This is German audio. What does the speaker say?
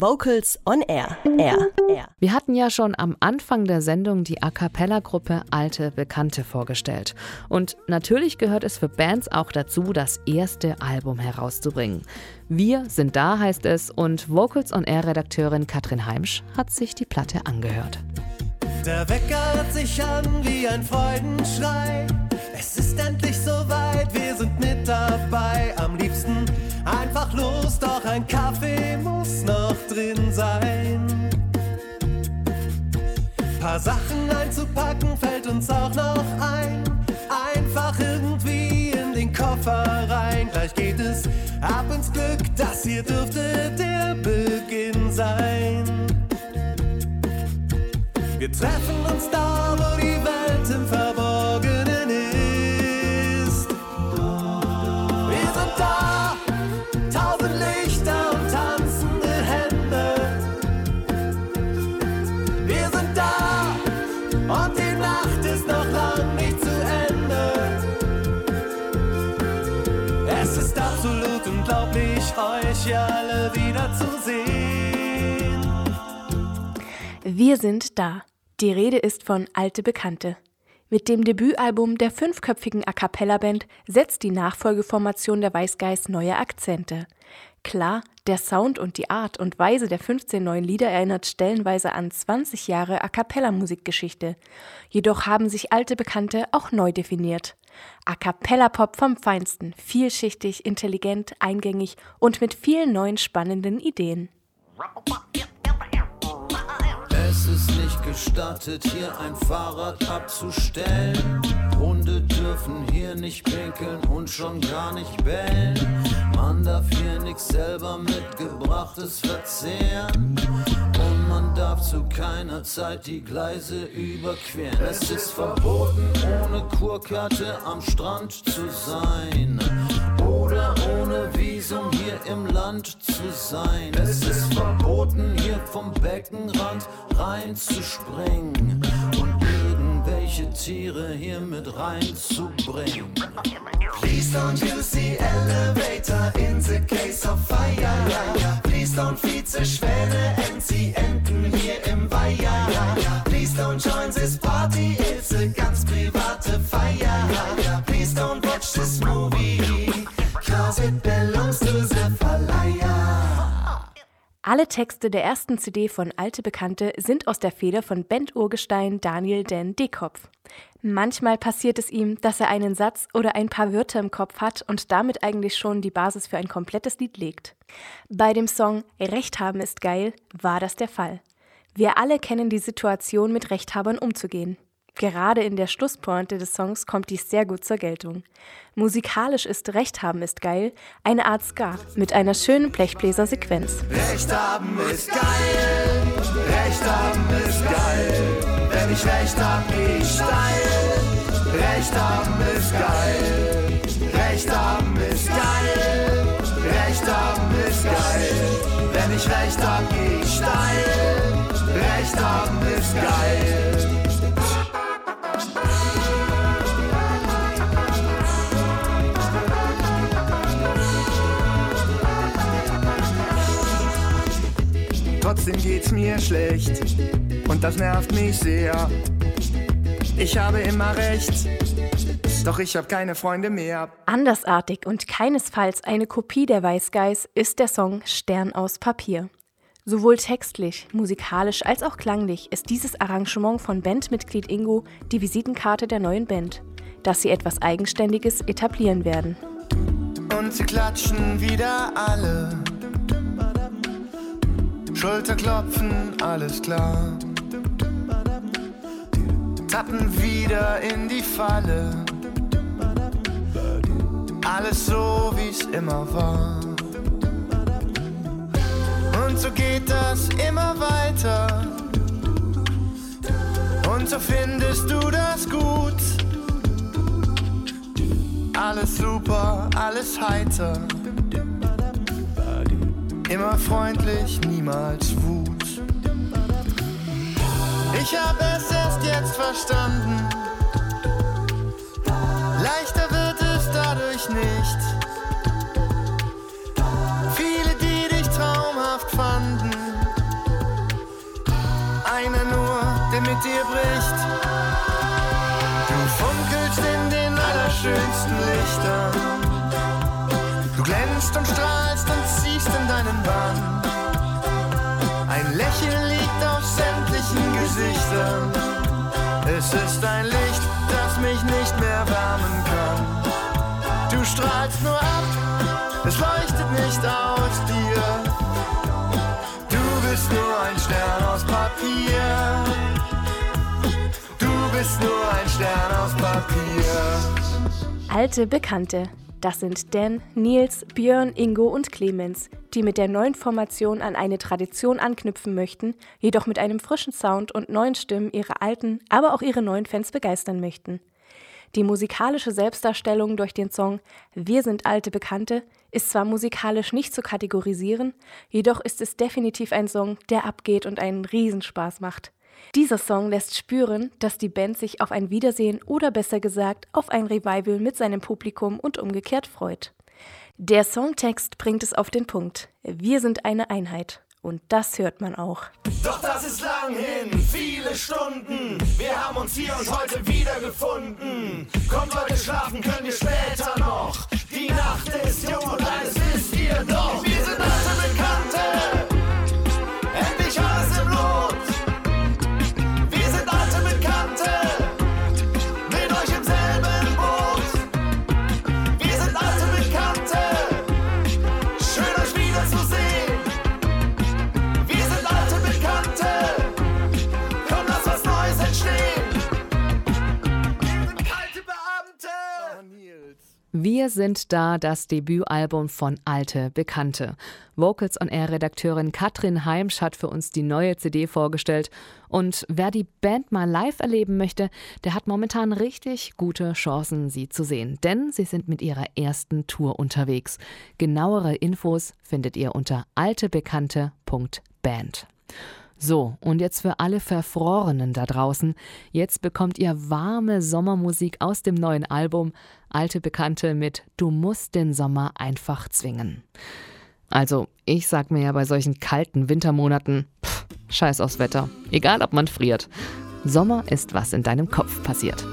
Vocals on Air. Air. Air. Wir hatten ja schon am Anfang der Sendung die A cappella-Gruppe Alte Bekannte vorgestellt. Und natürlich gehört es für Bands auch dazu, das erste Album herauszubringen. Wir sind da, heißt es, und Vocals on Air-Redakteurin Katrin Heimsch hat sich die Platte angehört. Der Wecker hört sich an wie ein Freudenschrei. Es ist endlich soweit, wir sind mit dabei. Am liebsten einfach los, doch ein Kaffee muss noch drin sein. Paar Sachen einzupacken fällt uns auch noch ein. Einfach irgendwie in den Koffer rein. Gleich geht es ab ins Glück, das hier dürfte der Beginn sein. Wir treffen uns da, wo die unglaublich, euch alle wieder zu sehen. Wir sind da. Die Rede ist von Alte Bekannte. Mit dem Debütalbum der fünfköpfigen A cappella-Band setzt die Nachfolgeformation der Weißgeist neue Akzente. Klar, der Sound und die Art und Weise der 15 neuen Lieder erinnert stellenweise an 20 Jahre A cappella-Musikgeschichte. Jedoch haben sich alte Bekannte auch neu definiert. A cappella-Pop vom Feinsten, vielschichtig, intelligent, eingängig und mit vielen neuen spannenden Ideen. Es ist nicht gestattet, hier ein Fahrrad abzustellen. Hunde dürfen hier nicht pinkeln und schon gar nicht bellen. Man darf hier nichts selber mitgebrachtes verzehren. Man darf zu keiner Zeit die Gleise überqueren. Es ist verboten, ohne Kurkarte am Strand zu sein. Oder ohne Visum hier im Land zu sein. Es ist verboten, hier vom Beckenrand reinzuspringen und irgendwelche Tiere hier mit reinzubringen. Please don't use the elevator in the case of fire. Please don't feed the Schwäne and this movie, cause it belongs to Verleiher. Alle Texte der ersten CD von Alte Bekannte sind aus der Feder von Bandurgestein Daniel Den Dekopf. Manchmal passiert es ihm, dass er einen Satz oder ein paar Wörter im Kopf hat und damit eigentlich schon die Basis für ein komplettes Lied legt. Bei dem Song Recht haben ist geil war das der Fall. Wir alle kennen die Situation, mit Rechthabern umzugehen. Gerade in der Schlusspointe des Songs kommt dies sehr gut zur Geltung. Musikalisch ist Recht haben ist geil eine Art Ska mit einer schönen Blechbläsersequenz. Recht haben ist geil, Recht haben ist geil. Wenn ich Recht hab, geh ich steil. Recht haben ist geil, Recht haben ist geil. Recht haben ist geil. Wenn ich Recht hab, geh ich steil. Recht haben ist geil. Trotzdem geht's mir schlecht und das nervt mich sehr. Ich habe immer recht, doch ich habe keine Freunde mehr. Andersartig und keinesfalls eine Kopie der Weißgeis ist der Song Stern aus Papier. Sowohl textlich, musikalisch als auch klanglich ist dieses Arrangement von Bandmitglied Ingo die Visitenkarte der neuen Band, dass sie etwas Eigenständiges etablieren werden. Und sie klatschen wieder alle. Schulterklopfen, alles klar. Tappen wieder in die Falle. Alles so, wie's immer war. Und so geht das immer weiter. Und so findest du das gut. Alles super, alles heiter. Immer freundlich, niemals wut. Ich hab es erst jetzt verstanden. Leichter wird es dadurch nicht. Viele, die dich traumhaft fanden. Einer nur, der mit dir bricht. Du funkelst in den allerschönsten Lichtern. Du glänzt und strahlst deinen Bann. Ein Lächeln liegt auf sämtlichen Gesichtern. Es ist ein Licht, das mich nicht mehr wärmen kann. Du strahlst nur ab, es leuchtet nicht aus dir. Du bist nur ein Stern aus Papier. Du bist nur ein Stern aus Papier. Alte Bekannte. Das sind Dan, Nils, Björn, Ingo und Clemens, die mit der neuen Formation an eine Tradition anknüpfen möchten, jedoch mit einem frischen Sound und neuen Stimmen ihre alten, aber auch ihre neuen Fans begeistern möchten. Die musikalische Selbstdarstellung durch den Song Wir sind alte Bekannte ist zwar musikalisch nicht zu kategorisieren, jedoch ist es definitiv ein Song, der abgeht und einen Riesenspaß macht. Dieser Song lässt spüren, dass die Band sich auf ein Wiedersehen oder besser gesagt auf ein Revival mit seinem Publikum und umgekehrt freut. Der Songtext bringt es auf den Punkt. Wir sind eine Einheit. Und das hört man auch. Doch das ist lang hin, viele Stunden. Wir haben uns hier und heute wiedergefunden. Kommt Leute, schlafen können wir später noch. Die Nacht ist jung und eines wisst ihr doch. Wir sind alte Bekannte. Wir sind da, das Debütalbum von Alte Bekannte. Vocals on Air Redakteurin Katrin Heimsch hat für uns die neue CD vorgestellt. Und wer die Band mal live erleben möchte, der hat momentan richtig gute Chancen, sie zu sehen. Denn sie sind mit ihrer ersten Tour unterwegs. Genauere Infos findet ihr unter altebekannte.band. So, und jetzt für alle Verfrorenen da draußen. Jetzt bekommt ihr warme Sommermusik aus dem neuen Album Alte Bekannte mit Du musst den Sommer einfach zwingen. Also, ich sag mir ja bei solchen kalten Wintermonaten, pff, scheiß aufs Wetter. Egal ob man friert. Sommer ist, was in deinem Kopf passiert.